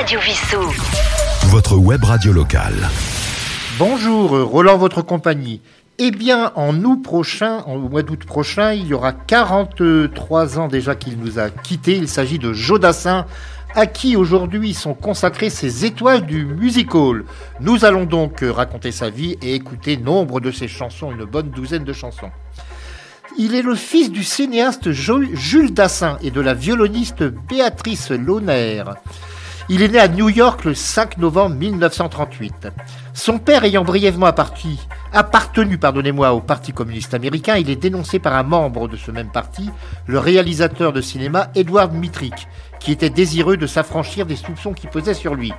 Radio Vissou. Votre web radio locale. Bonjour, Roland, votre compagnie. Eh bien, en août prochain, en mois d'août prochain, il y aura 43 ans déjà qu'il nous a quittés. Il s'agit de Jodassin, à qui aujourd'hui sont consacrées ces étoiles du music hall. Nous allons donc raconter sa vie et écouter nombre de ses chansons, une bonne douzaine de chansons. Il est le fils du cinéaste Jules Dassin et de la violoniste Béatrice Launer. Il est né à New York le 5 novembre 1938. Son père ayant brièvement appartenu pardonnez-moi, au Parti communiste américain, il est dénoncé par un membre de ce même parti, le réalisateur de cinéma Edward Mitrick, qui était désireux de s'affranchir des soupçons qui pesaient sur lui.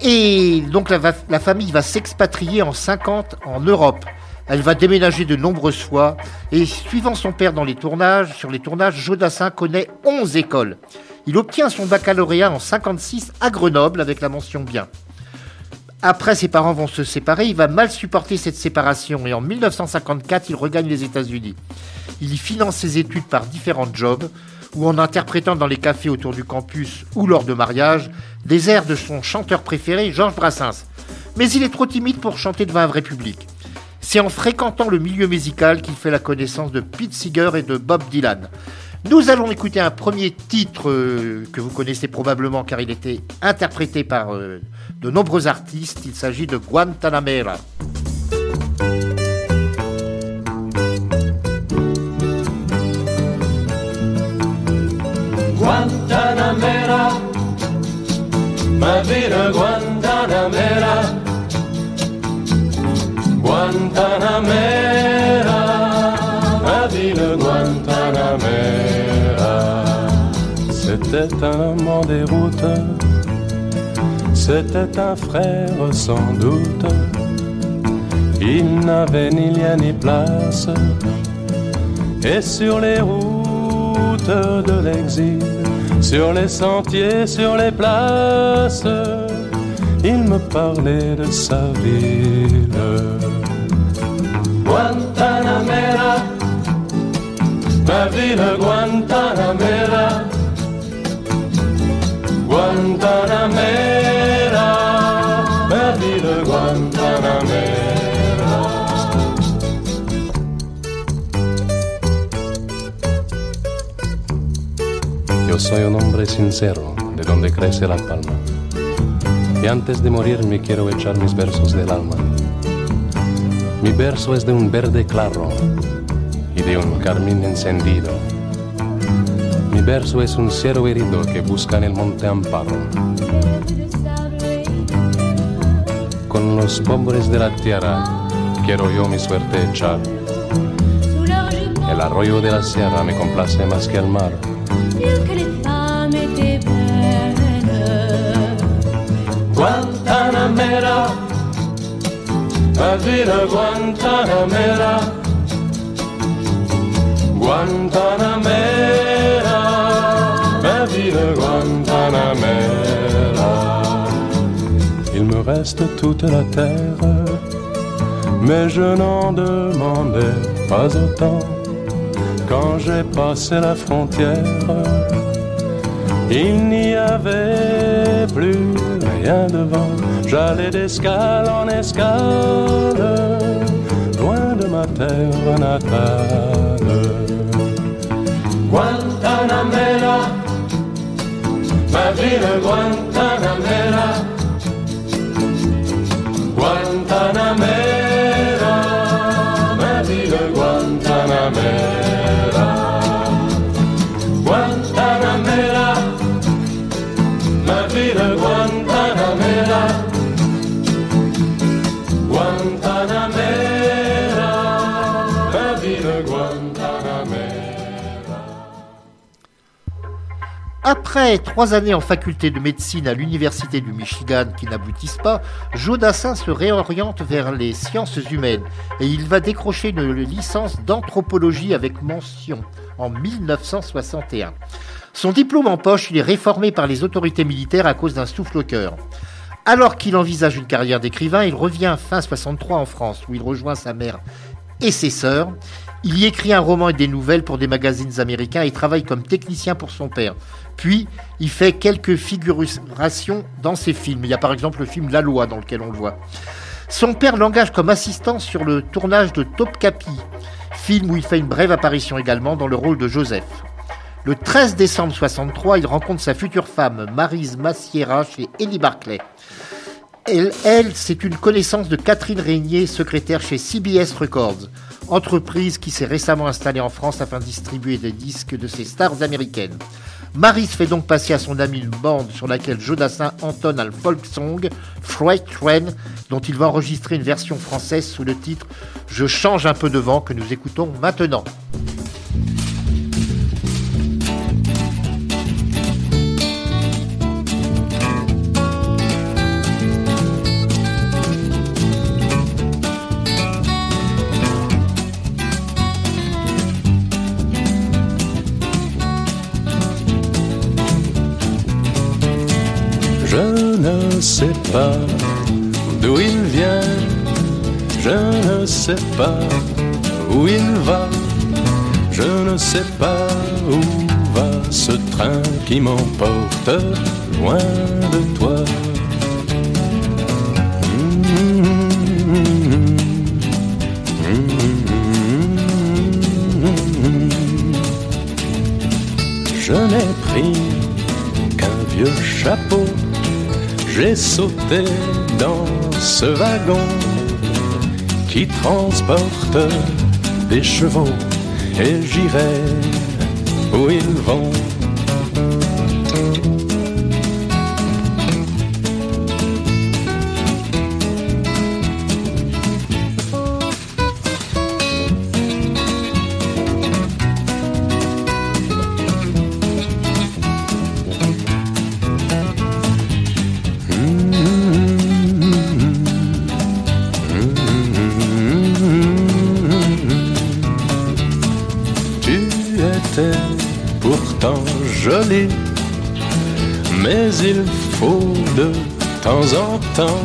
Et donc la, la famille va s'expatrier en 50 en Europe. Elle va déménager de nombreuses fois et suivant son père dans les tournages, sur les tournages, Jodassin connaît 11 écoles. Il obtient son baccalauréat en 56 à Grenoble avec la mention bien. Après, ses parents vont se séparer, il va mal supporter cette séparation et en 1954, il regagne les États-Unis. Il y finance ses études par différents jobs ou en interprétant dans les cafés autour du campus ou lors de mariages des airs de son chanteur préféré, Georges Brassens. Mais il est trop timide pour chanter devant un vrai public. C'est en fréquentant le milieu musical qu'il fait la connaissance de Pete Seeger et de Bob Dylan. Nous allons écouter un premier titre euh, que vous connaissez probablement car il était interprété par euh, de nombreux artistes. Il s'agit de Guantanamera. Guantanamera, ma Guantanamera. Guantanamera, ville Guantanamera. C'était un amant des routes, c'était un frère sans doute. Il n'avait ni lien ni place, et sur les routes de l'exil, sur les sentiers, sur les places, il me parlait de sa ville. Guantanamera, ma ville Guantanamera, Guantanamera, ville Guantanamera. Yo soy un hombre sincero, de donde crece la palma. Y antes de morir me quiero echar mis versos del alma mi verso es de un verde claro y de un carmín encendido. Mi verso es un cielo herido que busca en el monte amparo. Con los pobres de la tierra quiero yo mi suerte echar. El arroyo de la sierra me complace más que el mar. Guantanamera la ville Guantanamera, Guantanamera, Il me reste toute la terre, mais je n'en demandais pas autant. Quand j'ai passé la frontière, il n'y avait plus rien devant J'allais d'escale en escale, loin de ma terre natale. Ma ville Après trois années en faculté de médecine à l'université du Michigan qui n'aboutissent pas, Jodassin se réoriente vers les sciences humaines et il va décrocher une licence d'anthropologie avec mention en 1961. Son diplôme en poche, il est réformé par les autorités militaires à cause d'un souffle au cœur. Alors qu'il envisage une carrière d'écrivain, il revient fin 63 en France où il rejoint sa mère et ses sœurs. Il y écrit un roman et des nouvelles pour des magazines américains et travaille comme technicien pour son père. Puis, il fait quelques figurations dans ses films. Il y a par exemple le film La Loi dans lequel on le voit. Son père l'engage comme assistant sur le tournage de Topkapi, film où il fait une brève apparition également dans le rôle de Joseph. Le 13 décembre 63, il rencontre sa future femme, Marise Massiera, chez Ellie Barclay. Elle, elle c'est une connaissance de Catherine Régnier, secrétaire chez CBS Records, entreprise qui s'est récemment installée en France afin de distribuer des disques de ses stars américaines. Maris fait donc passer à son ami une bande sur laquelle Jodassin entonne un folk song, Freight Train, dont il va enregistrer une version française sous le titre Je change un peu de vent que nous écoutons maintenant. Sais pas d'où il vient, je ne sais pas où il va, je ne sais pas où va ce train qui m'emporte loin de toi. Je n'ai pris qu'un vieux chapeau j'ai sauté dans ce wagon qui transporte des chevaux et j'irai où ils vont. Mais il faut de temps en temps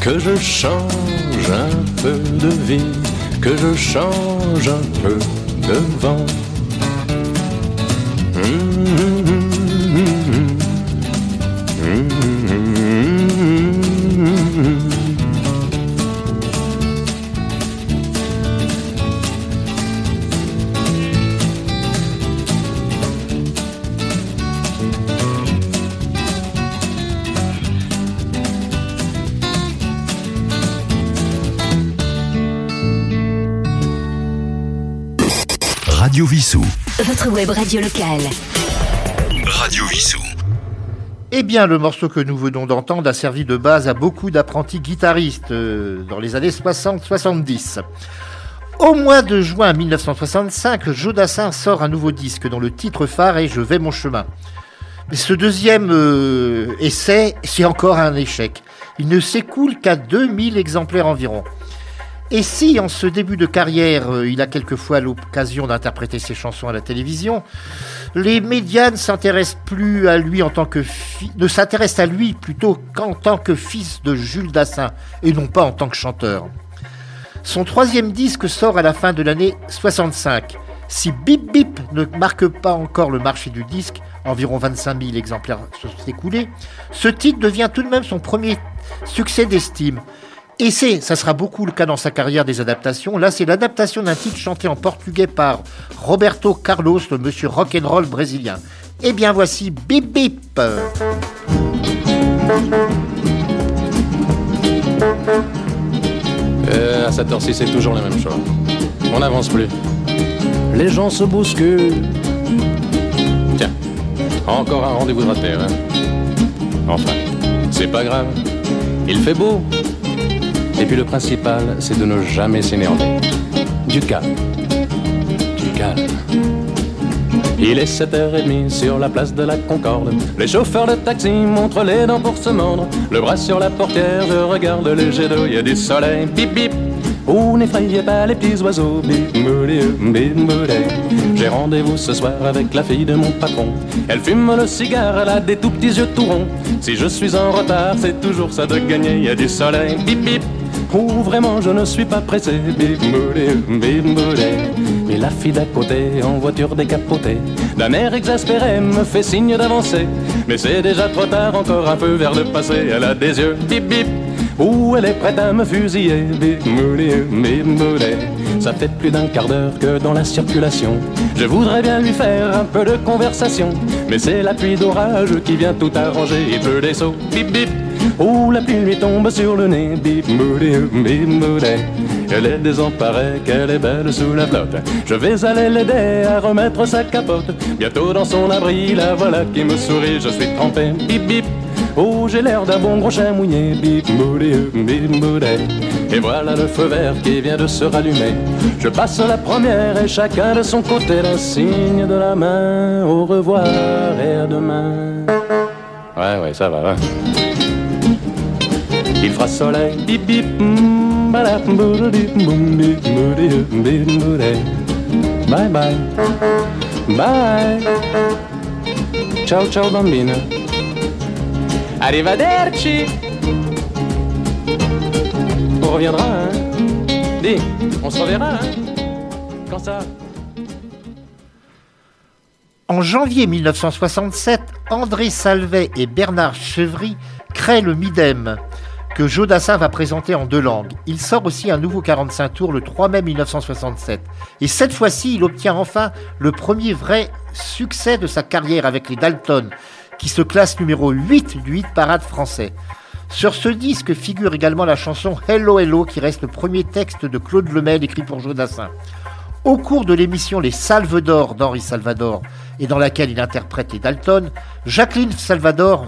que je change un peu de vie, que je change un peu de vent. Radio Vissou. Votre web radio locale. Radio Vissou. Eh bien, le morceau que nous venons d'entendre a servi de base à beaucoup d'apprentis guitaristes euh, dans les années 60-70. Au mois de juin 1965, Jodassin sort un nouveau disque dont le titre phare est Je vais mon chemin. Mais ce deuxième euh, essai, c'est encore un échec. Il ne s'écoule qu'à 2000 exemplaires environ. Et si, en ce début de carrière, euh, il a quelquefois l'occasion d'interpréter ses chansons à la télévision, les médias ne s'intéressent plus à lui en tant que ne s'intéressent à lui plutôt qu'en tant que fils de Jules Dassin et non pas en tant que chanteur. Son troisième disque sort à la fin de l'année 65. Si Bip Bip ne marque pas encore le marché du disque, environ 25 000 exemplaires sont écoulés, ce titre devient tout de même son premier succès d'estime et c'est, ça sera beaucoup le cas dans sa carrière des adaptations. Là, c'est l'adaptation d'un titre chanté en portugais par Roberto Carlos, le monsieur rock'n'roll brésilien. Eh bien, voici Bip Bip. Euh, à cette heure-ci, c'est toujours la même chose. On n'avance plus. Les gens se bousculent. Tiens, encore un rendez-vous de raté, hein. Enfin, c'est pas grave. Il fait beau, et puis le principal, c'est de ne jamais s'énerver. Du calme. Du calme. Il est 7h30 sur la place de la Concorde. Les chauffeurs de taxi montrent les dents pour se mordre. Le bras sur la portière, je regarde le jet d'eau, il y a du soleil. Bip bip. Oh, n'effrayez pas les petits oiseaux. Bip, bip, J'ai rendez-vous ce soir avec la fille de mon patron. Elle fume le cigare, elle a des tout petits yeux tout ronds. Si je suis en retard, c'est toujours ça de gagner. Il y a du soleil. Bip bip. Oh, vraiment, je ne suis pas pressé. Bimboulé, bimboulé. Et la fille d'à côté, en voiture décapotée, d'un air exaspéré, me fait signe d'avancer. Mais c'est déjà trop tard, encore un peu vers le passé. Elle a des yeux bip bip. Ou elle est prête à me fusiller. Bimboulé, bimboulé. Ça fait plus d'un quart d'heure que dans la circulation. Je voudrais bien lui faire un peu de conversation. Mais c'est la pluie d'orage qui vient tout arranger. Il pleut des sauts, bip bip. Oh, la pluie lui tombe sur le nez, bip moulé, bip. Elle est désemparée, qu'elle est belle sous la flotte. Je vais aller l'aider à remettre sa capote. Bientôt dans son abri, la voilà qui me sourit. Je suis trempé, bip bip. Oh, j'ai l'air d'un bon gros chien mouillé, bip moulé, bip. Et voilà le feu vert qui vient de se rallumer. Je passe la première et chacun de son côté le signe de la main. Au revoir et à demain. Ouais, ouais, ça va, ouais. Il fera soleil, bip bip. Bye bye, bye. Ciao ciao bambina. Arrivederci. On reviendra, hein Dis, on se reverra, hein Quand ça? En janvier 1967, André Salvet et Bernard Chevry créent le MIDEM, que Jodassin va présenter en deux langues. Il sort aussi un nouveau 45 tours le 3 mai 1967. Et cette fois-ci, il obtient enfin le premier vrai succès de sa carrière avec les Dalton, qui se classe numéro 8 du hit parade français. Sur ce disque figure également la chanson Hello Hello, qui reste le premier texte de Claude Lemel écrit pour Jodassin. Au cours de l'émission Les Salves d'Or d'Henri Salvador, et dans laquelle il interprète les Dalton, Jacqueline Salvador,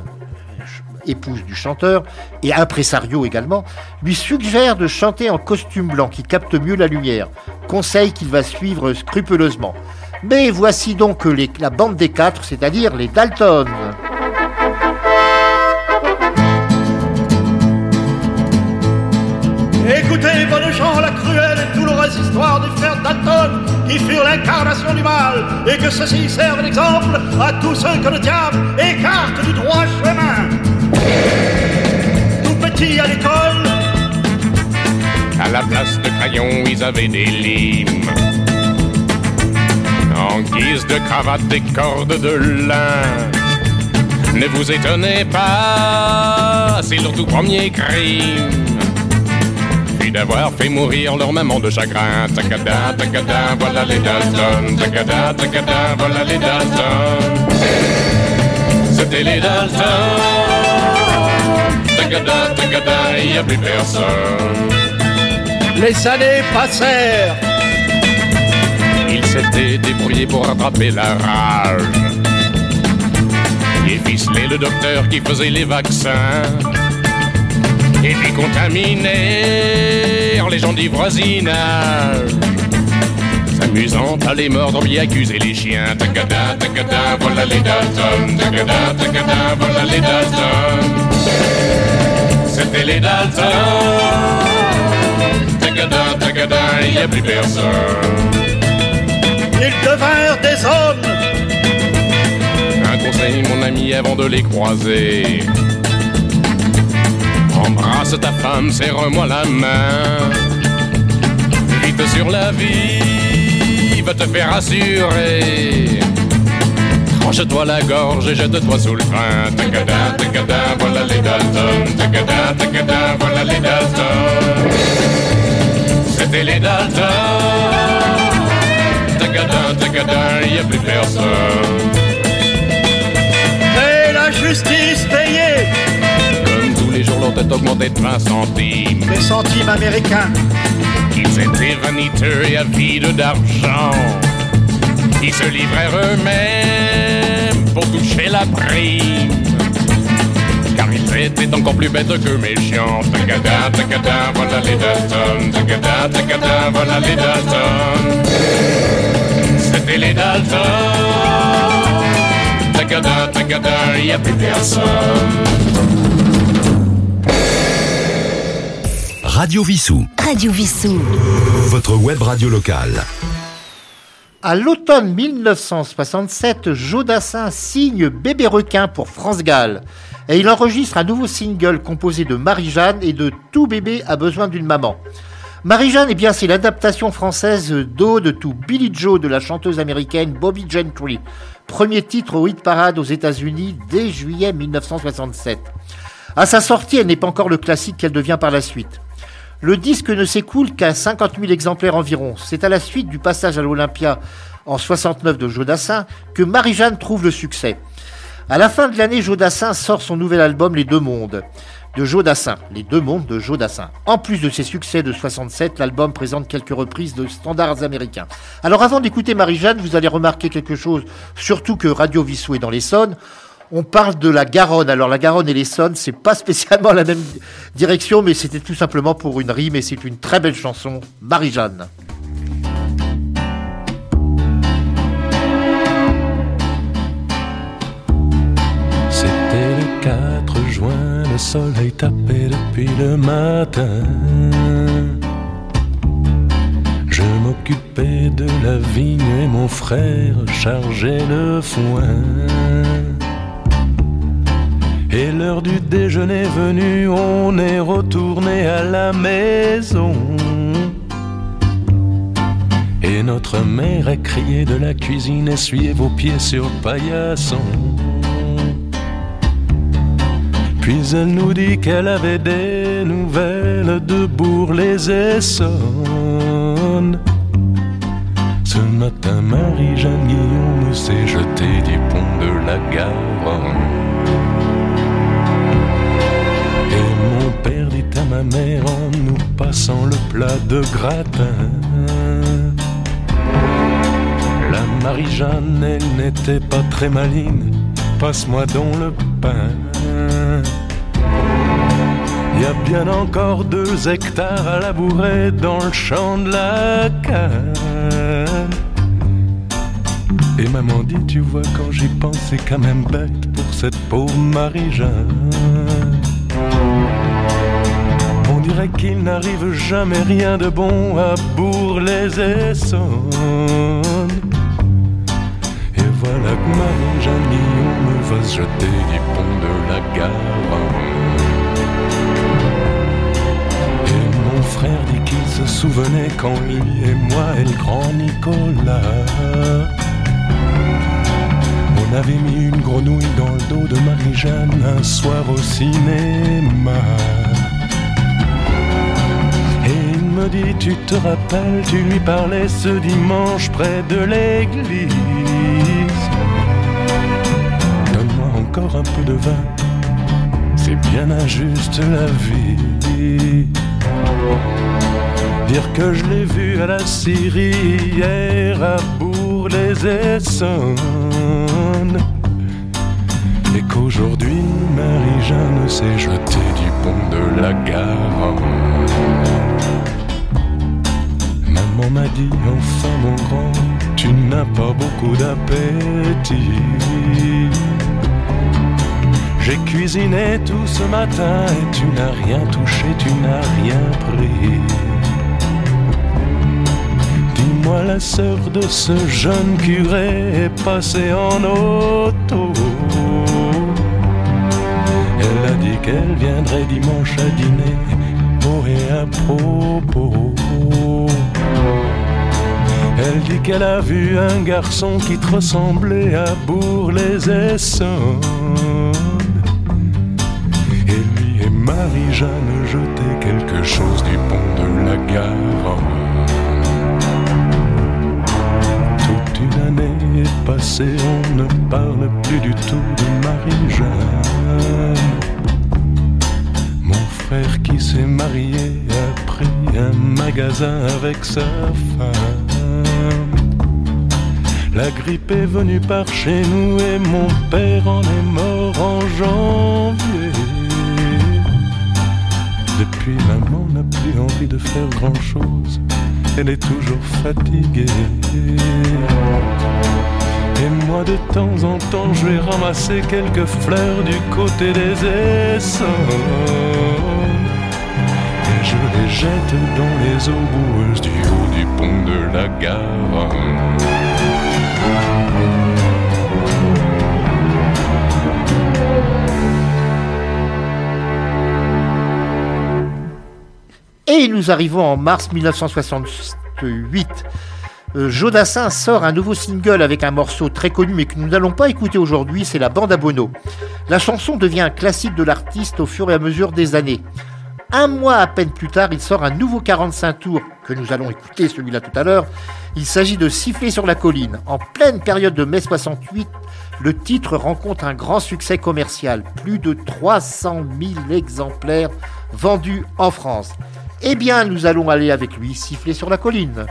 épouse du chanteur, et impresario également, lui suggère de chanter en costume blanc qui capte mieux la lumière, conseil qu'il va suivre scrupuleusement. Mais voici donc la bande des quatre, c'est-à-dire les Dalton. Écoutez, bonnes gens, la cruelle et douloureuse histoire des frères Dalton, qui furent l'incarnation du mal, et que ceci serve d'exemple à tous ceux que le diable écarte du droit chemin. Tout petit à l'école, À la place de crayons, ils avaient des limes. En guise de cravate, des cordes de lin. Ne vous étonnez pas, c'est leur tout premier crime. Puis d'avoir fait mourir leur maman de chagrin. Tacada, tacada, voilà les Dalton. Tacada, tacada, voilà les Dalton. C'était les Dalton. Tacada, tacada, y a plus personne. les années passèrent. Il s'était débrouillé pour rattraper la rage. Et ficelé le docteur qui faisait les vaccins. Et puis contaminèrent les gens du voisinage. S'amusant à les mordre, bien accuser les chiens. Tacada, tacada, voilà les Dalton. Tacada, tacada, voilà les Dalton. C'était les Dalton. Tacada, tacada, y a plus personne. Ils devinrent des hommes. Un conseil, mon ami, avant de les croiser. Embrasse ta femme, serre-moi la main. Vite sur la vie, va te faire assurer. Tranche-toi la gorge et jette-toi sous le frein. Tacada, tacada, voilà les Dalton. Tacada, tacada, voilà les Dalton. C'était les Dalton. Tacada, tacada, y a plus personne. Et la justice payée Comme tous les jours, leur tête augmentait de 20 centimes. des centimes américains. Ils étaient vaniteux et avides d'argent. Ils se livrèrent eux-mêmes pour toucher la prime. Car ils étaient encore plus bêtes que méchants. Tacada, tacada, voilà les Dalton. Tacada, tacada, voilà les Dalton. C'était les Dalton. Tacada, tacada, y a plus personne. Radio Vissou. Radio Vissou. Votre web radio locale. À l'automne 1967, Jodassin signe Bébé Requin pour France Gall. et il enregistre un nouveau single composé de Marie-Jeanne et de Tout bébé a besoin d'une maman. Marie-Jeanne, eh bien, c'est l'adaptation française d'Ode to Billy Joe de la chanteuse américaine Bobby Gentry. Premier titre au hit parade aux États-Unis dès juillet 1967. À sa sortie, elle n'est pas encore le classique qu'elle devient par la suite. Le disque ne s'écoule qu'à 50 000 exemplaires environ. C'est à la suite du passage à l'Olympia en 69 de Jodassin que Marie-Jeanne trouve le succès. À la fin de l'année, Jodassin sort son nouvel album Les Deux Mondes de Jodassin, Les Deux Mondes de Jodassin. En plus de ses succès de 67, l'album présente quelques reprises de standards américains. Alors avant d'écouter Marie-Jeanne, vous allez remarquer quelque chose, surtout que Radio Vissou est dans l'Essonne. On parle de la Garonne. Alors la Garonne et l'Essonne, c'est pas spécialement la même direction, mais c'était tout simplement pour une rime et c'est une très belle chanson, Marie-Jeanne. C'était le 4 juin, le soleil tapait depuis le matin. Je m'occupais de la vigne et mon frère chargeait le foin. Et l'heure du déjeuner venue, on est retourné à la maison. Et notre mère a crié de la cuisine, essuyez vos pieds sur le paillasson. Puis elle nous dit qu'elle avait des nouvelles de Bourg-les-Essonnes. Ce matin, Marie-Jeanne Guillaume s'est jetée du pont de la Garonne. Mère en nous passant le plat de gratin. La Marie-Jeanne, elle n'était pas très maligne, passe-moi donc le pain. Y a bien encore deux hectares à labourer dans le champ de la canne. Et maman dit, tu vois, quand j'y pense, c'est quand même bête pour cette pauvre Marie-Jeanne. Dirait qu'il n'arrive jamais rien de bon à Bourg-les-Essonnes. Et voilà que Marie-Jeanne Guillaume va se jeter du pont de la Garonne. Et mon frère dit qu'il se souvenait quand lui et moi et le grand Nicolas On avait mis une grenouille dans le dos de Marie-Jeanne un soir au cinéma dit tu te rappelles, tu lui parlais ce dimanche près de l'église Donne-moi encore un peu de vin c'est bien injuste la vie. Dire que je l'ai vu à la Syrie hier à Bourg-les-Essonnes. Et qu'aujourd'hui Marie-Jeanne s'est jetée du pont de la Garonne. Maman m'a dit, enfin mon grand, tu n'as pas beaucoup d'appétit. J'ai cuisiné tout ce matin et tu n'as rien touché, tu n'as rien pris. Dis-moi, la sœur de ce jeune curé est passée en auto. Elle a dit qu'elle viendrait dimanche à dîner, pour et à propos. Elle dit qu'elle a vu un garçon qui ressemblait à Bourg-les-Essonnes. Marie-Jeanne jetait quelque chose du pont de la Garonne. Toute une année est passée, on ne parle plus du tout de Marie-Jeanne. Mon frère qui s'est marié un magasin avec sa femme. La grippe est venue par chez nous et mon père en est mort en janvier. Depuis, maman n'a plus envie de faire grand chose. Elle est toujours fatiguée. Et moi, de temps en temps, je vais ramasser quelques fleurs du côté des Essonnes je les jette dans les eaux du haut du pont de la gare. Et nous arrivons en mars 1968. Euh, Jodassin sort un nouveau single avec un morceau très connu mais que nous n'allons pas écouter aujourd'hui, c'est la bande à Bono. La chanson devient un classique de l'artiste au fur et à mesure des années. Un mois à peine plus tard, il sort un nouveau 45 tours que nous allons écouter, celui-là tout à l'heure. Il s'agit de Siffler sur la colline. En pleine période de mai 68, le titre rencontre un grand succès commercial. Plus de 300 000 exemplaires vendus en France. Eh bien, nous allons aller avec lui siffler sur la colline.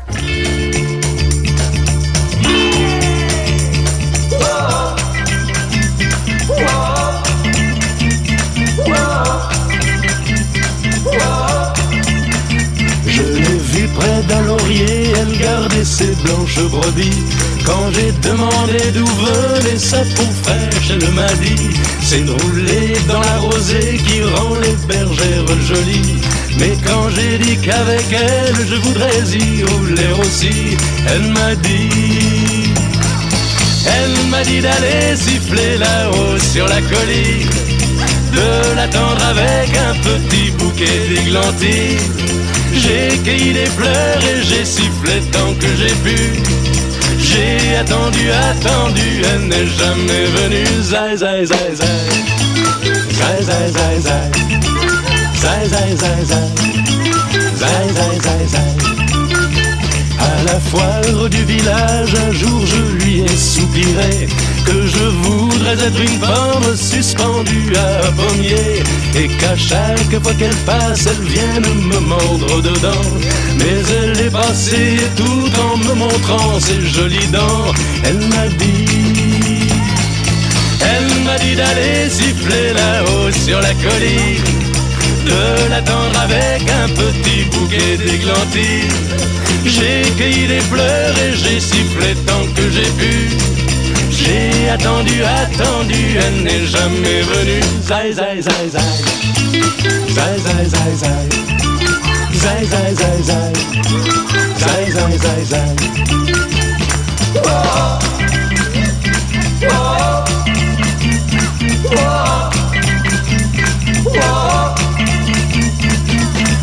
D'un laurier, elle gardait ses blanches brebis. Quand j'ai demandé d'où venait sa peau fraîche, elle m'a dit C'est de rouler dans la rosée qui rend les bergères jolies. Mais quand j'ai dit qu'avec elle je voudrais y rouler aussi, elle m'a dit Elle m'a dit d'aller siffler là-haut sur la colline de l'attendre avec un petit bouquet d'églantines. J'ai cueilli des fleurs et j'ai sifflé tant que j'ai pu. J'ai attendu, attendu, elle n'est jamais venue. Zai, zai, zai, zai. Zai, zai, zai, zai. Zai, zai, zai, zai. Zai, zai. Foire du village, un jour je lui ai soupiré que je voudrais être une pomme suspendue à un pommier et qu'à chaque fois qu'elle passe, elle vienne me mordre dedans. Mais elle est passée tout en me montrant ses jolies dents. Elle m'a dit, elle m'a dit d'aller siffler là-haut sur la colline de l'attendre avec un petit bouquet d'églantines. J'ai cueilli des fleurs et j'ai sifflé tant que j'ai pu. J'ai attendu, attendu, elle n'est jamais venue. Zai, zai, zai, zai. Zai, zai, zai, zai. Zai, zai, zai, zai. Zai, zai, zai, zai. Whoa. Whoa. Whoa.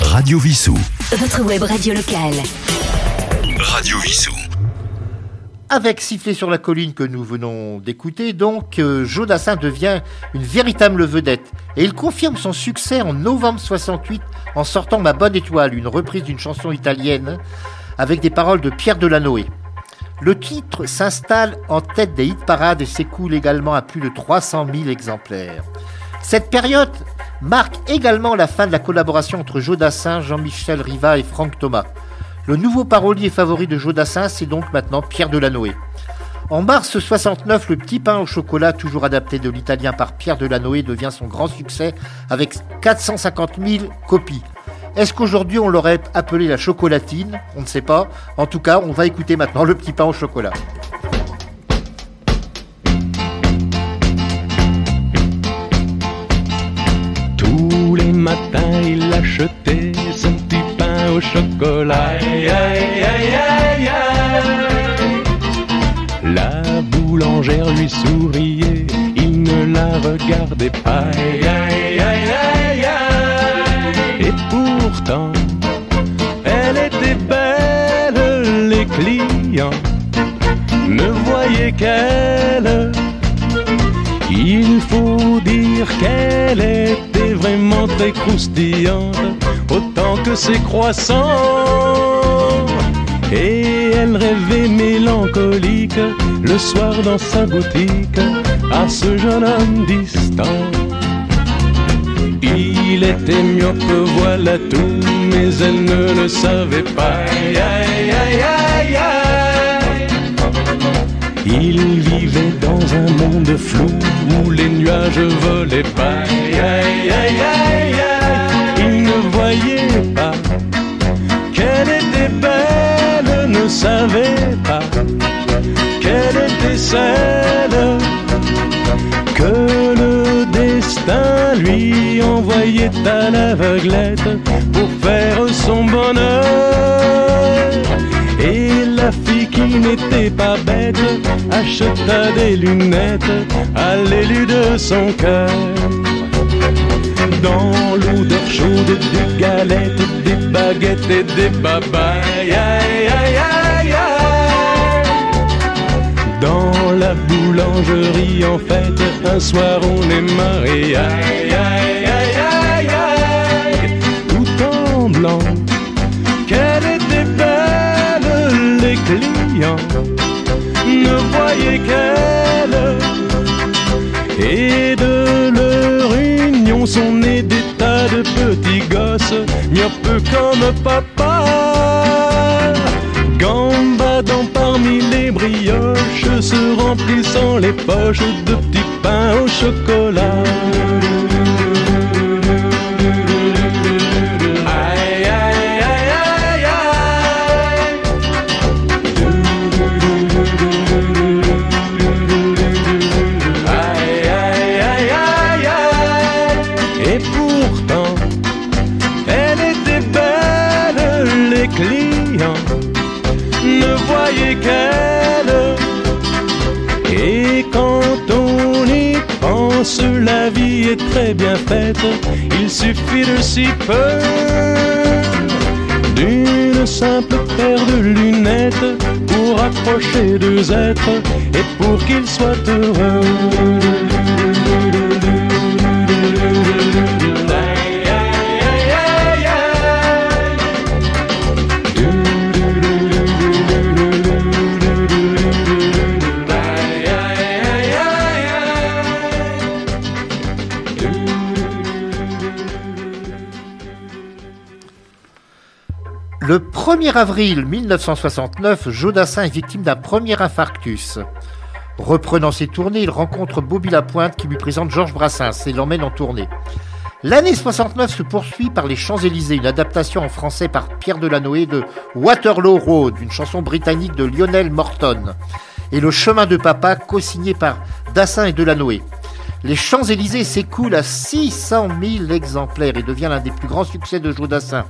Radio Vissou. Votre web radio locale. Radio Vissou. Avec Siffler sur la colline que nous venons d'écouter, donc, euh, Jodassin devient une véritable vedette. Et il confirme son succès en novembre 68 en sortant Ma bonne étoile, une reprise d'une chanson italienne avec des paroles de Pierre Delanoë. Le titre s'installe en tête des hit parades et s'écoule également à plus de 300 000 exemplaires. Cette période marque également la fin de la collaboration entre Jodassin, Jean-Michel Riva et Franck Thomas. Le nouveau parolier favori de Jodassin, c'est donc maintenant Pierre Delanoë. En mars 69, le petit pain au chocolat, toujours adapté de l'italien par Pierre Delanoë, devient son grand succès avec 450 000 copies. Est-ce qu'aujourd'hui on l'aurait appelé la chocolatine? On ne sait pas. En tout cas, on va écouter maintenant le petit pain au chocolat. Tous les matins, il achetait son petit pain au chocolat. Aïe, aïe, aïe, aïe, aïe. La boulangère lui souriait, il ne la regardait pas. Aïe, aïe, aïe, aïe, aïe. Elle était belle, les clients ne voyaient qu'elle. Il faut dire qu'elle était vraiment très croustillante, autant que ses croissants. Et elle rêvait mélancolique le soir dans sa boutique à ce jeune homme distant. Était myope, voilà tout, mais elle ne le savait pas. Aïe, aïe, aïe, aïe. Il vivait dans un monde flou où les nuages volaient pas. Aïe, aïe, aïe, aïe, aïe. Il ne voyait pas qu'elle était belle, ne savait pas qu'elle était celle que le destin lui envoyait à l'aveuglette pour faire son bonheur. Et la fille qui n'était pas bête acheta des lunettes à l'élu de son cœur. Dans l'odeur chaude des galettes, des baguettes et des aïe. Dans la boulangerie, en fait, un soir on est mariés. Aïe, aïe, aïe, aïe, aïe. Tout en blanc, qu'elle était belle, les clients ne voyaient qu'elle. Et de leur union sont nés des tas de petits gosses, peu comme papa. Gambadant les brioches, se remplissant les poches de petits pains au chocolat. Bien faite. Il suffit de si peu d'une simple paire de lunettes pour accrocher deux êtres et pour qu'ils soient heureux. Le 1er avril 1969, Jodassin est victime d'un premier infarctus. Reprenant ses tournées, il rencontre Bobby Lapointe qui lui présente Georges Brassens et l'emmène en tournée. L'année 69 se poursuit par Les Champs-Élysées, une adaptation en français par Pierre Delanoë de Waterloo Road, une chanson britannique de Lionel Morton, et Le Chemin de Papa, co-signé par Dassin et Delanoë. Les Champs-Élysées s'écoule à 600 000 exemplaires et devient l'un des plus grands succès de Jodassin.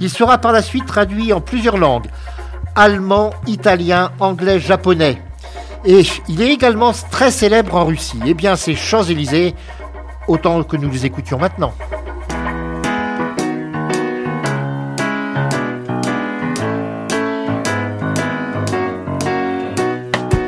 Il sera par la suite traduit en plusieurs langues allemand, italien, anglais, japonais. Et il est également très célèbre en Russie. Eh bien, ces Champs-Élysées, autant que nous les écoutions maintenant.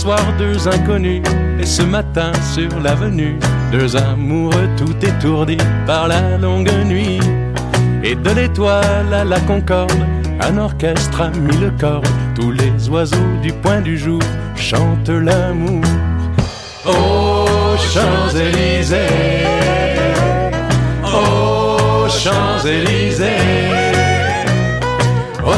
Soir, deux inconnus, et ce matin sur l'avenue, deux amoureux tout étourdis par la longue nuit. Et de l'étoile à la concorde, un orchestre a mis le corps, tous les oiseaux du point du jour chantent l'amour. Aux Champs-Élysées, Champs-Élysées.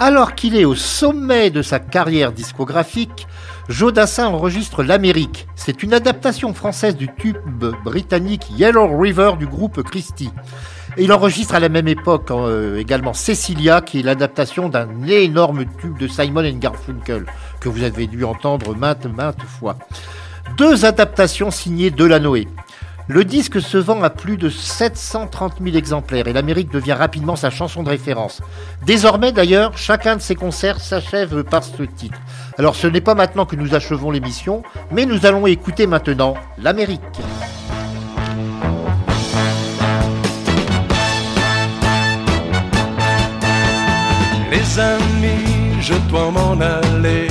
Alors qu'il est au sommet de sa carrière discographique, Jodassin enregistre L'Amérique. C'est une adaptation française du tube britannique Yellow River du groupe Christie. Et il enregistre à la même époque euh, également Cecilia, qui est l'adaptation d'un énorme tube de Simon Garfunkel, que vous avez dû entendre maintes, maintes fois. Deux adaptations signées Delanoë. Le disque se vend à plus de 730 000 exemplaires et l'Amérique devient rapidement sa chanson de référence. Désormais d'ailleurs, chacun de ses concerts s'achève par ce titre. Alors ce n'est pas maintenant que nous achevons l'émission, mais nous allons écouter maintenant l'Amérique. Les amis, je dois m'en aller.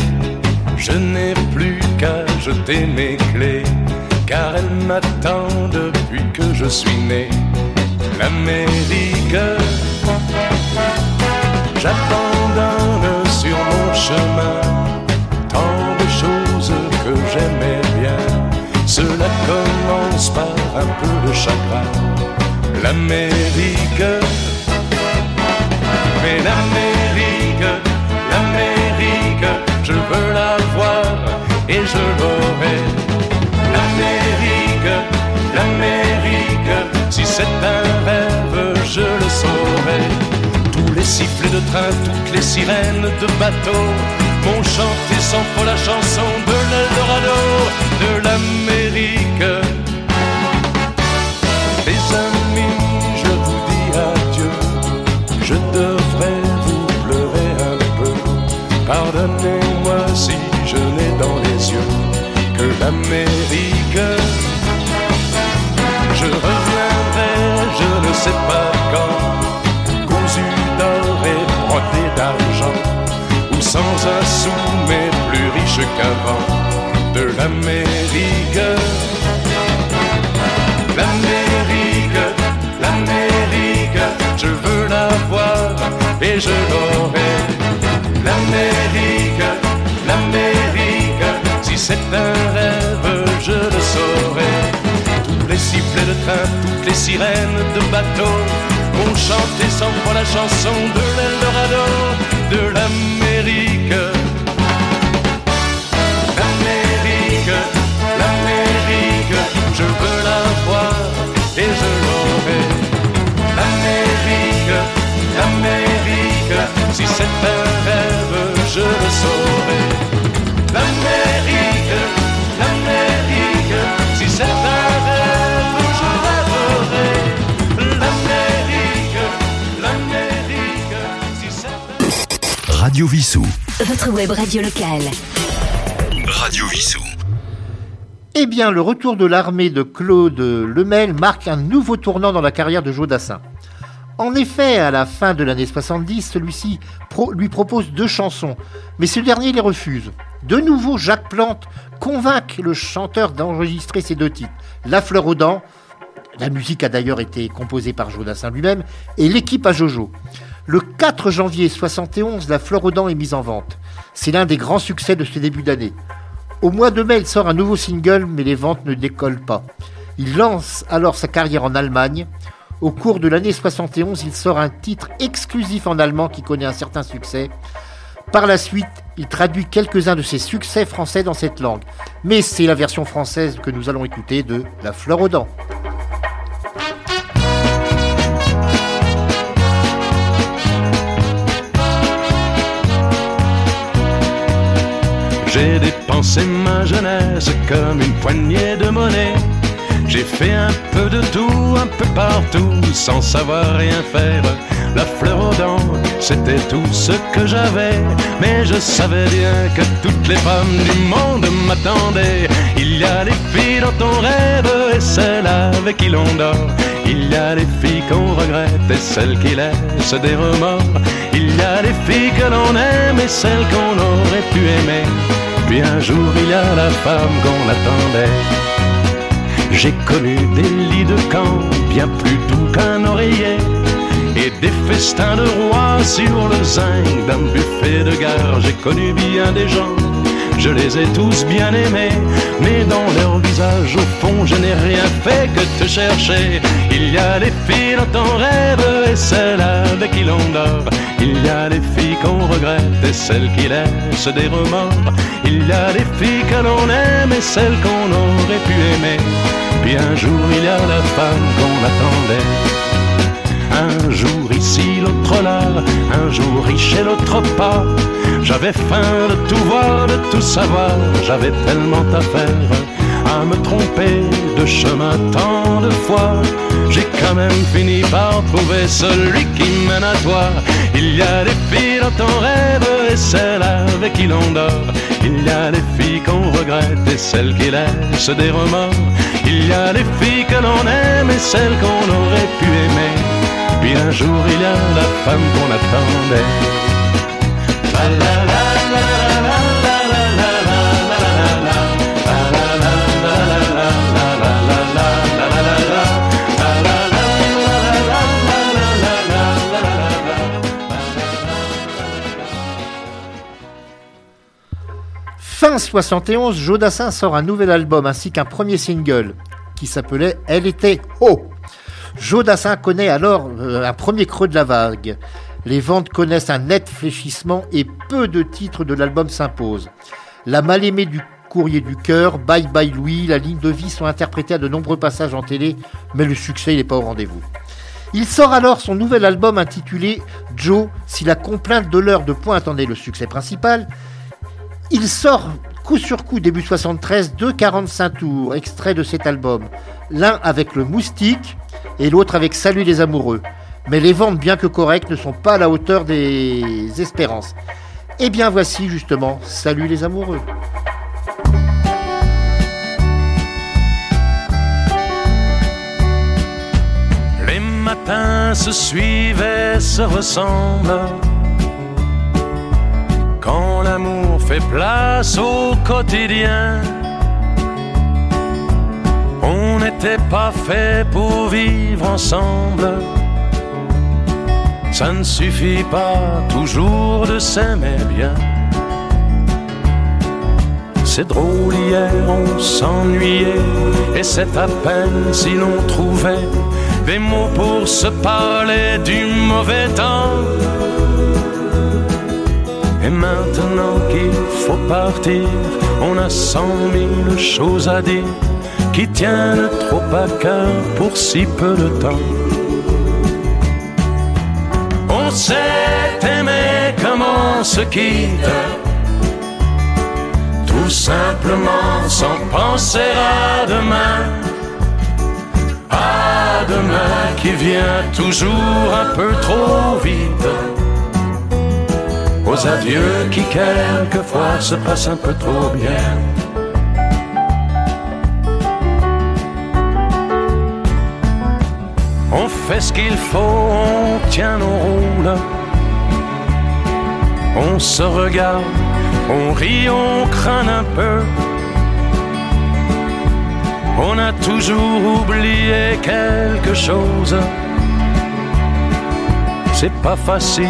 Je n'ai plus qu'à jeter mes clés, car elles m'attendent depuis que je suis né. L'Amérique, j'abandonne sur mon chemin tant de choses que j'aimais bien. Cela commence par un peu de chagrin. L'Amérique. Mais l'Amérique, l'Amérique, je veux la voir et je l'aurai. C'est un rêve, je le saurai. Tous les sifflets de train, toutes les sirènes de bateau m'ont chanté sans faux la chanson de l'Eldorado, de l'Amérique. Les amis, je vous dis adieu. Je devrais vous pleurer un peu. Pardonnez-moi si je n'ai dans les yeux que l'Amérique. Je sais pas quand, cousu d'or et brodé d'argent, ou sans un sou mais plus riche qu'avant de l'Amérique. L'Amérique, l'Amérique, je veux la voir et je l'aurai. L'Amérique, l'Amérique, si c'est un rêve, je le saurai. Toutes les sirènes de bateau ont chanté sans foi la chanson de l'Eldorado, de. L'Amérique, Vissou. Votre web radio locale. Radio Vissou. Eh bien, le retour de l'armée de Claude Lemel marque un nouveau tournant dans la carrière de Jodassin. En effet, à la fin de l'année 70, celui-ci pro- lui propose deux chansons, mais ce dernier les refuse. De nouveau, Jacques Plante convainc le chanteur d'enregistrer ces deux titres. La fleur aux dents, la musique a d'ailleurs été composée par Jodassin lui-même, et l'équipe à Jojo. Le 4 janvier 71, La fleur aux dents est mise en vente. C'est l'un des grands succès de ce début d'année. Au mois de mai, il sort un nouveau single, mais les ventes ne décollent pas. Il lance alors sa carrière en Allemagne. Au cours de l'année 71, il sort un titre exclusif en allemand qui connaît un certain succès. Par la suite, il traduit quelques-uns de ses succès français dans cette langue. Mais c'est la version française que nous allons écouter de La fleur aux dents. J'ai dépensé ma jeunesse comme une poignée de monnaie. J'ai fait un peu de tout, un peu partout, sans savoir rien faire. La fleur aux dents, c'était tout ce que j'avais. Mais je savais bien que toutes les femmes du monde m'attendaient. Il y a les filles dans ton rêve et celles avec qui l'on dort. Il y a les filles qu'on regrette et celles qui laissent des remords. Il y a les filles que l'on aime et celles qu'on aurait pu aimer. Puis un jour il y a la femme qu'on attendait. J'ai connu des lits de camp bien plus doux qu'un oreiller et des festins de rois sur le zinc d'un buffet de gare. J'ai connu bien des gens, je les ai tous bien aimés, mais dans leur visage au fond je n'ai rien fait que te chercher. Il y a les filles dans ton rêve et celles avec qui l'on dort. Il y a les filles qu'on regrette et celles qui laissent des remords. Il y a les filles que l'on aime et celles qu'on aurait pu aimer. Puis un jour il y a la femme qu'on attendait. Un jour ici, l'autre là, un jour riche et l'autre pas. J'avais faim de tout voir, de tout savoir, j'avais tellement à faire à me tromper de chemin tant de fois. J'ai quand même fini par trouver celui qui mène à toi. Il y a des filles dans ton rêve et celles avec qui l'on dort. Il y a les filles qu'on regrette et celles qui laissent des remords. Il y a les filles que l'on aime et celles qu'on aurait pu aimer. Puis un jour il y a la femme qu'on attendait. Fin 71, Jodassin sort un nouvel album ainsi qu'un premier single qui s'appelait Elle était haut. Jodassin connaît alors euh, un premier creux de la vague. Les ventes connaissent un net fléchissement et peu de titres de l'album s'imposent. La mal-aimée du courrier du cœur, Bye Bye Louis, la ligne de vie sont interprétés à de nombreux passages en télé, mais le succès n'est pas au rendez-vous. Il sort alors son nouvel album intitulé Joe, si la complainte de l'heure de pointe en est le succès principal. Il sort coup sur coup début 73 deux 45 tours, extraits de cet album. L'un avec le moustique et l'autre avec Salut les amoureux. Mais les ventes, bien que correctes, ne sont pas à la hauteur des espérances. Et bien voici justement Salut les amoureux. Les matins se suivent et se ressemblent. Quand l'amour fait place au quotidien, on n'était pas fait pour vivre ensemble. Ça ne suffit pas toujours de s'aimer bien. C'est drôle, hier on s'ennuyait, et c'est à peine si l'on trouvait des mots pour se parler du mauvais temps. Et maintenant qu'il faut partir, on a cent mille choses à dire qui tiennent trop à cœur pour si peu de temps. On s'est aimé comme on se quitte, tout simplement sans penser à demain. À demain qui vient toujours un peu trop vite. Aux adieux qui quelquefois se passent un peu trop bien. On fait ce qu'il faut, on tient nos rôles. On se regarde, on rit, on craint un peu. On a toujours oublié quelque chose. C'est pas facile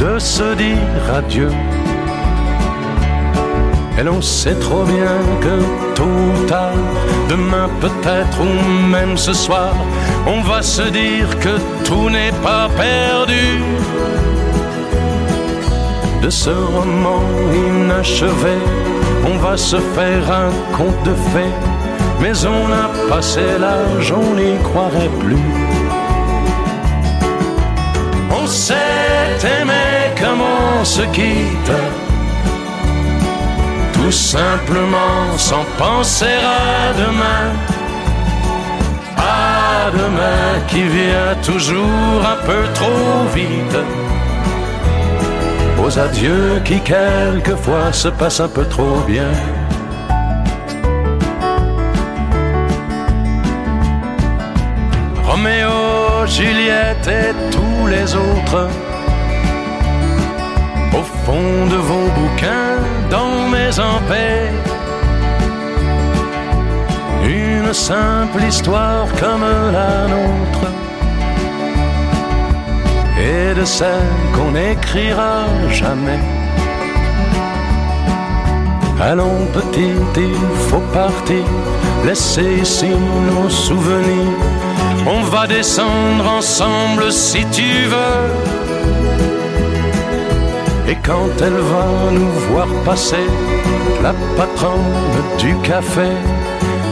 de se dire adieu. Et l'on sait trop bien que tôt ou demain peut-être ou même ce soir, on va se dire que tout n'est pas perdu. De ce roman inachevé, on va se faire un conte de fées, mais on a passé l'âge, on n'y croirait plus. On s'est aimé comme on se quitte, tout simplement sans penser à demain. à demain qui vient toujours un peu trop vite. Aux adieux qui quelquefois se passent un peu trop bien. Roméo, Juliette et tous les autres. Au fond de vos bouquins, mes paix Une simple histoire comme la nôtre. Et de celle qu'on n'écrira jamais. Allons petit, il faut partir, laisser ici nos souvenirs. On va descendre ensemble si tu veux. Et quand elle va nous voir passer, la patronne du café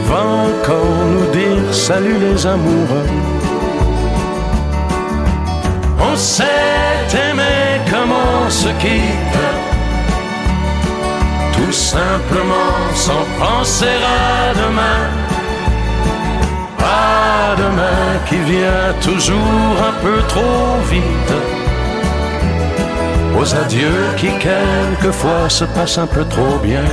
va encore nous dire salut les amoureux. On s'est aimé comme on se quitte tout simplement sans penser à demain. À demain qui vient toujours un peu trop vite. Aux adieux qui quelquefois se passent un peu trop bien.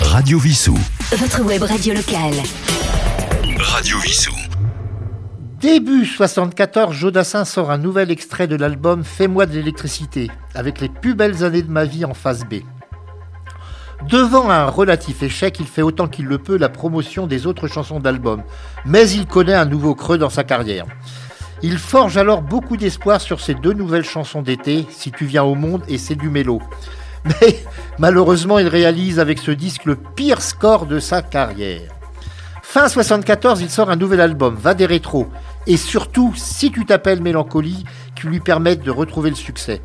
Radio Vissou. Votre web radio locale. Radio Vissou. Début 74, Jodassin sort un nouvel extrait de l'album Fais-moi de l'électricité, avec les plus belles années de ma vie en face B. Devant un relatif échec, il fait autant qu'il le peut la promotion des autres chansons d'album, mais il connaît un nouveau creux dans sa carrière. Il forge alors beaucoup d'espoir sur ses deux nouvelles chansons d'été, Si tu viens au monde et C'est du mélo. Mais malheureusement, il réalise avec ce disque le pire score de sa carrière. Fin 74, il sort un nouvel album, Va des rétros, et surtout Si tu t'appelles Mélancolie, qui lui permettent de retrouver le succès.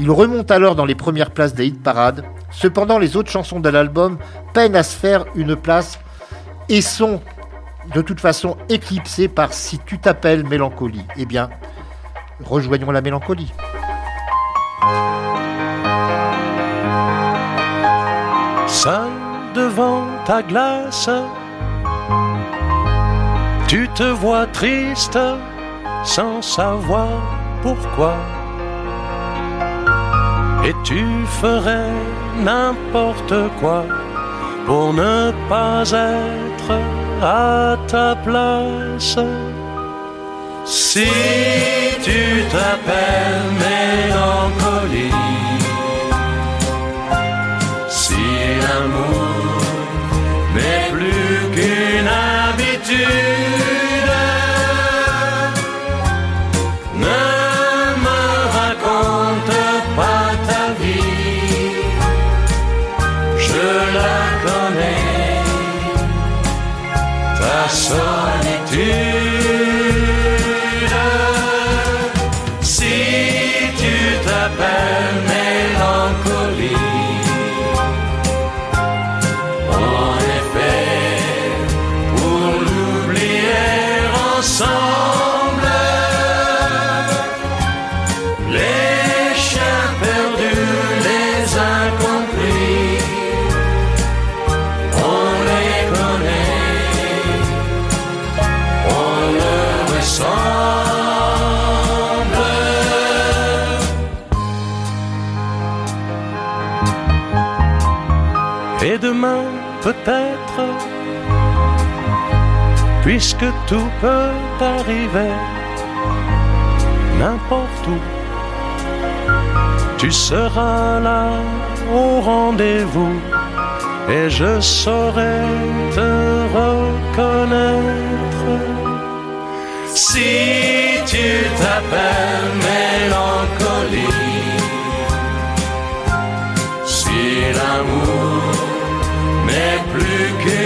Il remonte alors dans les premières places des hit parades. Cependant, les autres chansons de l'album peinent à se faire une place et sont de toute façon éclipsées par Si tu t'appelles Mélancolie. Eh bien, rejoignons la mélancolie. Seul devant ta glace, tu te vois triste sans savoir pourquoi. Et tu ferais n'importe quoi pour ne pas être à ta place. Si tu t'appelles mélancolie, puisque tout peut arriver, n'importe où, tu seras là au rendez-vous et je saurai te reconnaître. Si tu t'appelles mélancolie, si l'amour n'est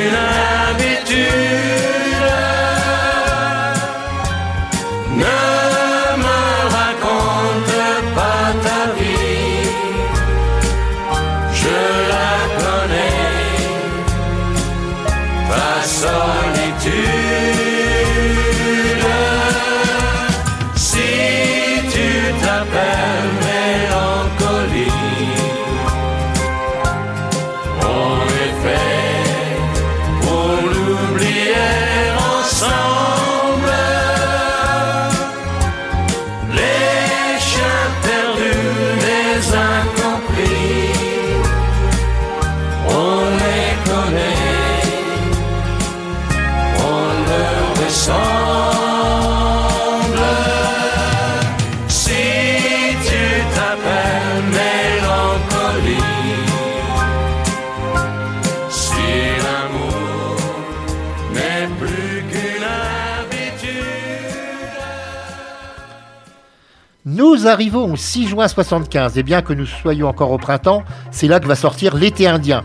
Nous arrivons au 6 juin 75, et bien que nous soyons encore au printemps, c'est là que va sortir L'été indien.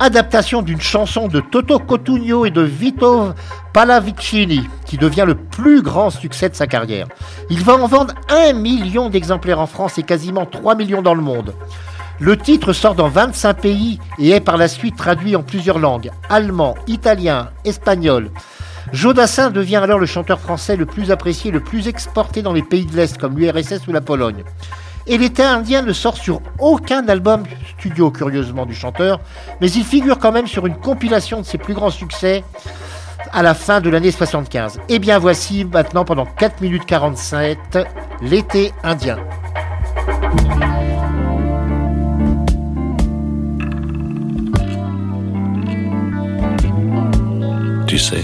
Adaptation d'une chanson de Toto Cotugno et de Vito Pallavicini, qui devient le plus grand succès de sa carrière. Il va en vendre un million d'exemplaires en France et quasiment 3 millions dans le monde. Le titre sort dans 25 pays et est par la suite traduit en plusieurs langues, allemand, italien, espagnol. Jodassin devient alors le chanteur français le plus apprécié, le plus exporté dans les pays de l'Est comme l'URSS ou la Pologne. Et l'été indien ne sort sur aucun album studio, curieusement, du chanteur, mais il figure quand même sur une compilation de ses plus grands succès à la fin de l'année 75. Et bien voici maintenant pendant 4 minutes 47, l'été indien. Tu sais,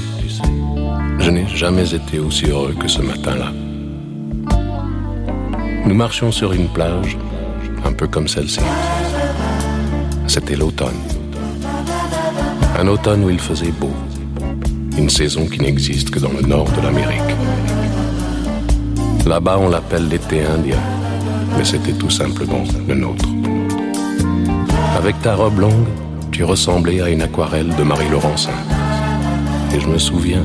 je n'ai jamais été aussi heureux que ce matin-là. Nous marchions sur une plage, un peu comme celle-ci. C'était l'automne. Un automne où il faisait beau. Une saison qui n'existe que dans le nord de l'Amérique. Là-bas, on l'appelle l'été indien, mais c'était tout simplement le nôtre. Avec ta robe longue, tu ressemblais à une aquarelle de Marie Laurencin. Et je me souviens,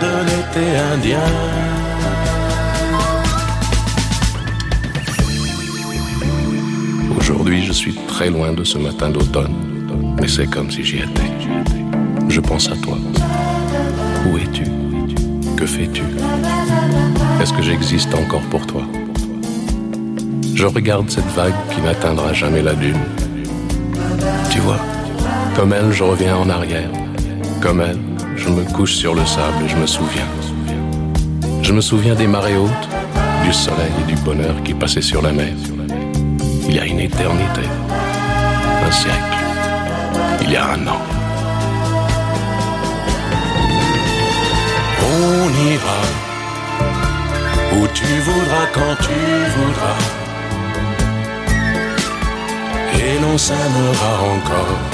De l'été indien. Aujourd'hui, je suis très loin de ce matin d'automne, mais c'est comme si j'y étais. Je pense à toi. Où es-tu? Que fais-tu? Est-ce que j'existe encore pour toi? Je regarde cette vague qui n'atteindra jamais la dune. Tu vois, comme elle, je reviens en arrière. Comme elle, je me couche sur le sable et je me souviens. Je me souviens des marées hautes, du soleil et du bonheur qui passaient sur la mer. Il y a une éternité, un siècle, il y a un an. On ira où tu voudras quand tu voudras. Et l'on s'aimera encore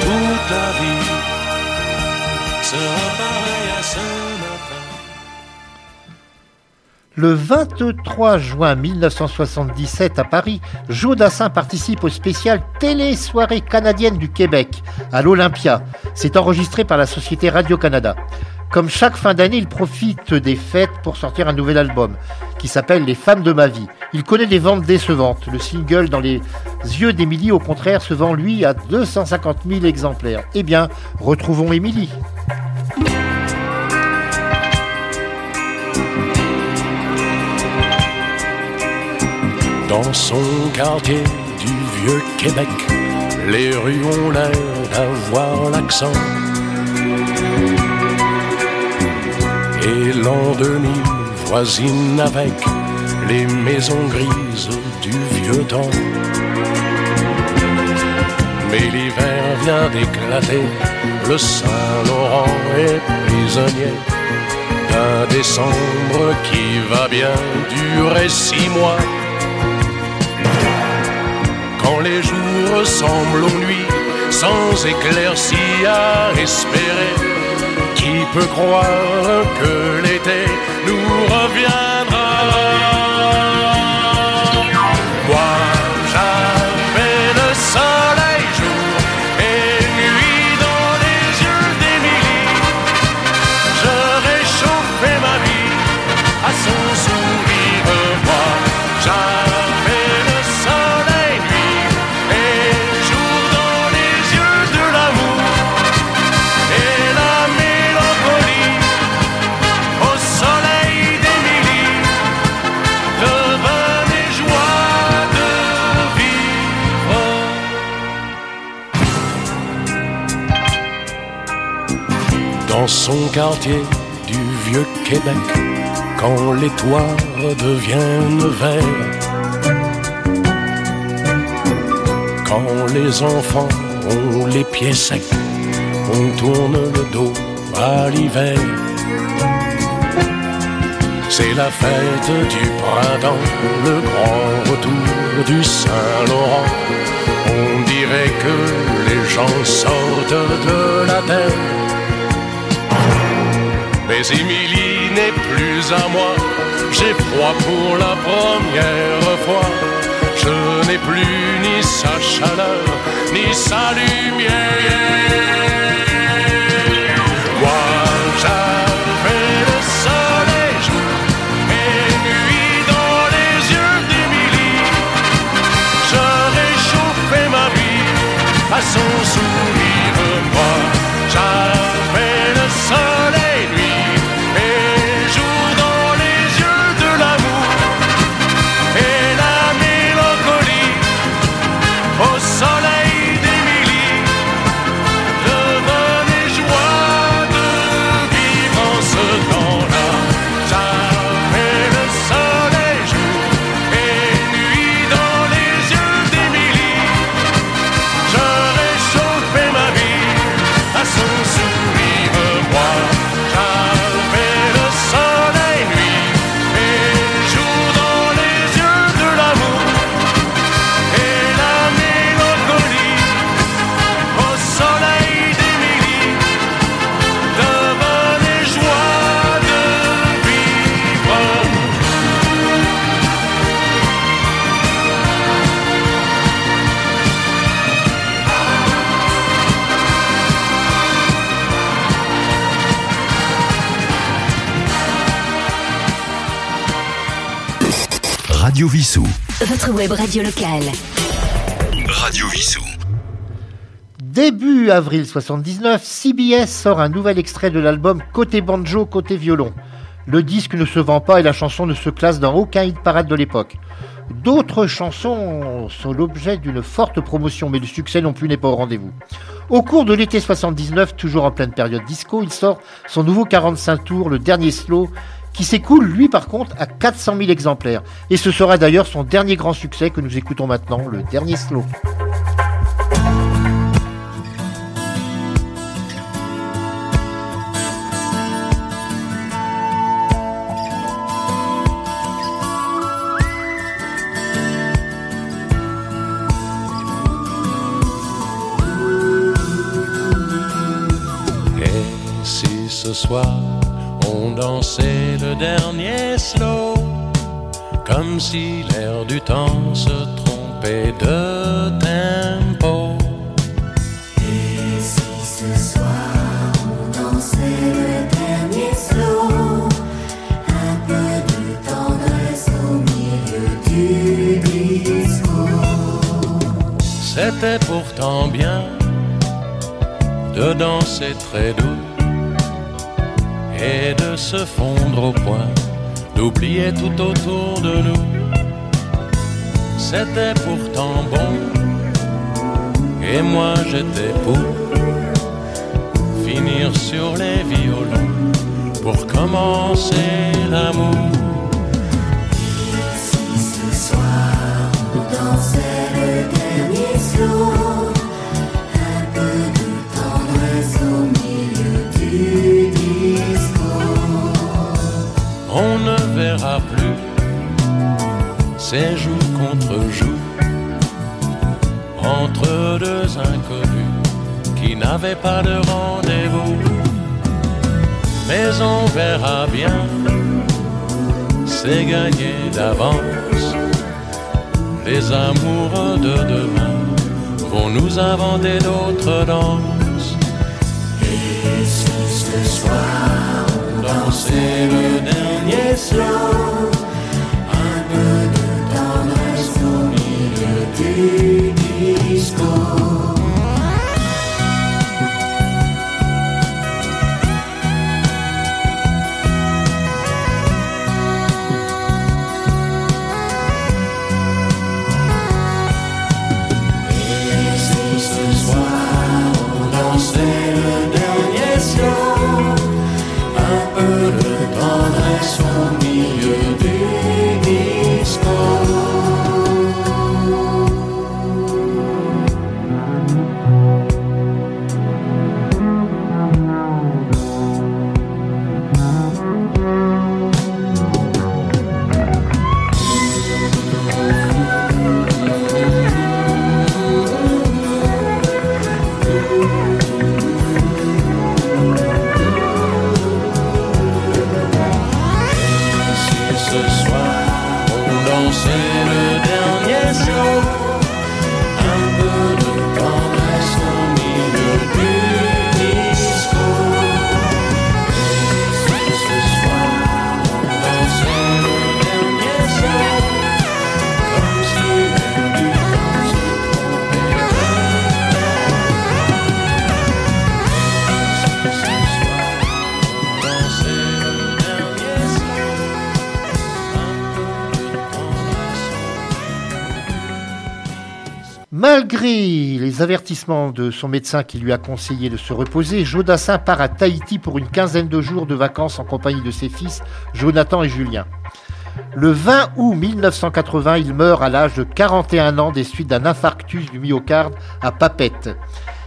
Toute la vie sera pareille à ce matin. Le 23 juin 1977 à Paris, Joe Dassin participe au spécial Télé-soirée canadienne du Québec à l'Olympia. C'est enregistré par la société Radio-Canada. Comme chaque fin d'année, il profite des fêtes pour sortir un nouvel album qui s'appelle Les femmes de ma vie. Il connaît des ventes décevantes. Le single Dans les yeux d'Émilie, au contraire, se vend lui à 250 000 exemplaires. Eh bien, retrouvons Émilie. Dans son quartier du vieux Québec, les rues ont l'air d'avoir l'accent. Et l'an 2000 voisine avec les maisons grises du vieux temps. Mais l'hiver vient d'éclater, le Saint-Laurent est prisonnier d'un décembre qui va bien durer six mois. Quand les jours ressemblent aux nuits, sans éclaircie à espérer, qui peut croire que l'été nous reviendra son quartier du vieux Québec, quand les toits deviennent verts, quand les enfants ont les pieds secs, on tourne le dos à l'hiver. C'est la fête du printemps, le grand retour du Saint-Laurent. On dirait que les gens sortent de la terre. Mais Émilie n'est plus à moi, j'ai froid pour la première fois. Je n'ai plus ni sa chaleur, ni sa lumière. Moi, j'avais le soleil et nuit dans les yeux d'Émilie. Je réchauffais ma vie à son sourire. Radio Vissou. Votre web radio locale. Radio Vissou. Début avril 79, CBS sort un nouvel extrait de l'album Côté banjo, côté violon. Le disque ne se vend pas et la chanson ne se classe dans aucun hit parade de l'époque. D'autres chansons sont l'objet d'une forte promotion, mais le succès non plus n'est pas au rendez-vous. Au cours de l'été 79, toujours en pleine période disco, il sort son nouveau 45 tours, le dernier slow, qui s'écoule, lui, par contre, à 400 000 exemplaires. Et ce sera d'ailleurs son dernier grand succès que nous écoutons maintenant, le dernier slow. ce soir on dansait le dernier slow, comme si l'air du temps se trompait de tempo. Et si ce soir on dansait le dernier slow, un peu de tendresse au milieu du disco. C'était pourtant bien de danser très doux et de se fondre au point, d'oublier tout autour de nous. C'était pourtant bon, et moi j'étais pour finir sur les violons pour commencer l'amour. Si ce soir dansait le dernier slow, ces jours contre jours entre deux inconnus qui n'avaient pas de rendez-vous. Mais on verra bien, c'est gagné d'avance. Les amoureux de demain vont nous inventer d'autres danses. Et si ce soir on Danser le dernier slow. Un peu de tendresse au milieu du Malgré les avertissements de son médecin qui lui a conseillé de se reposer, Jodassin part à Tahiti pour une quinzaine de jours de vacances en compagnie de ses fils, Jonathan et Julien. Le 20 août 1980, il meurt à l'âge de 41 ans des suites d'un infarctus du myocarde à Papette.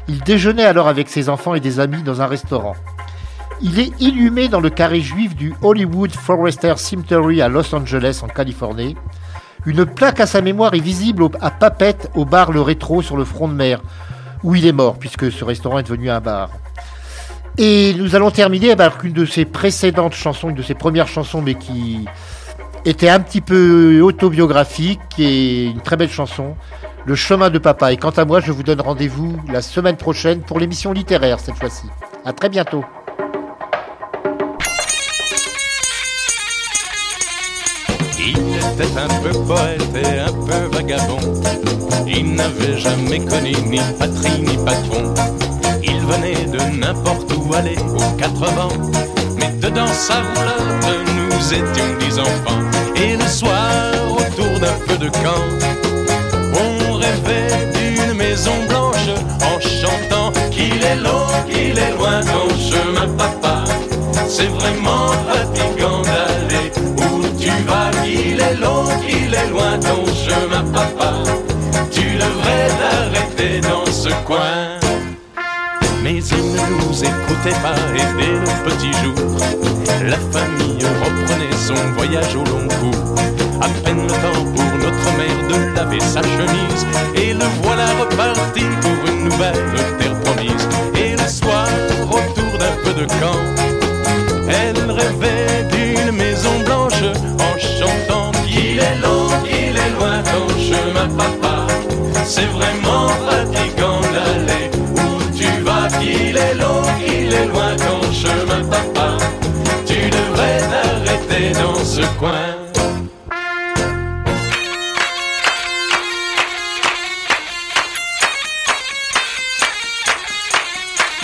Il déjeunait alors avec ses enfants et des amis dans un restaurant. Il est inhumé dans le carré juif du Hollywood Forester Cemetery à Los Angeles, en Californie. Une plaque à sa mémoire est visible à Papette, au bar Le Rétro sur le front de mer, où il est mort, puisque ce restaurant est devenu un bar. Et nous allons terminer avec une de ses précédentes chansons, une de ses premières chansons, mais qui était un petit peu autobiographique et une très belle chanson, Le chemin de papa. Et quant à moi, je vous donne rendez-vous la semaine prochaine pour l'émission littéraire cette fois-ci. À très bientôt. Était un peu poète et un peu vagabond. Il n'avait jamais connu ni patrie ni patron. Il venait de n'importe où aller aux quatre vents. Mais dedans sa roulotte, nous étions dix enfants. Et le soir, autour d'un feu de camp, on rêvait d'une maison blanche en chantant qu'il est long, qu'il est loin ton chemin, papa. C'est vraiment fatigant qu'il est long, qu'il est loin ton chemin, papa. Tu devrais t'arrêter dans ce coin. Mais il ne nous écoutait pas et dès le petit jour, la famille reprenait son voyage au long cours. À peine le temps pour notre mère de laver sa chemise, et le voilà reparti pour une nouvelle terre promise. Et le soir, autour d'un peu de camp, C'est vraiment fatigant d'aller où tu vas, qu'il est long, qu'il est loin ton chemin, papa. Tu devrais t'arrêter dans ce coin.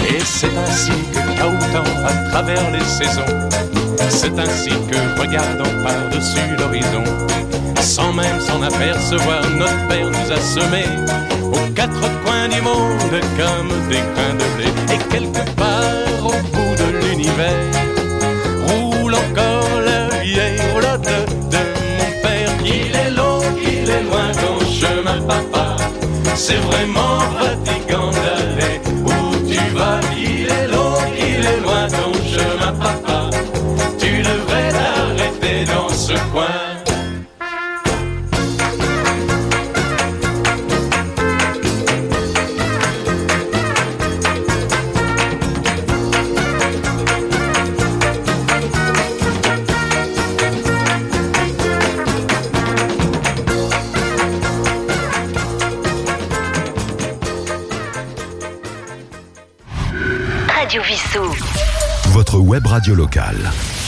Et c'est ainsi que caoutant à travers les saisons, c'est ainsi que regardant par-dessus l'horizon, sans même s'en apercevoir, notre père nous a semés aux quatre coins du monde comme des grains de blé. Et quelque part au bout de l'univers, roule encore la vieille roulotte de mon père. Il est long, il est loin ton chemin, papa. C'est vraiment fatigant Radio locale.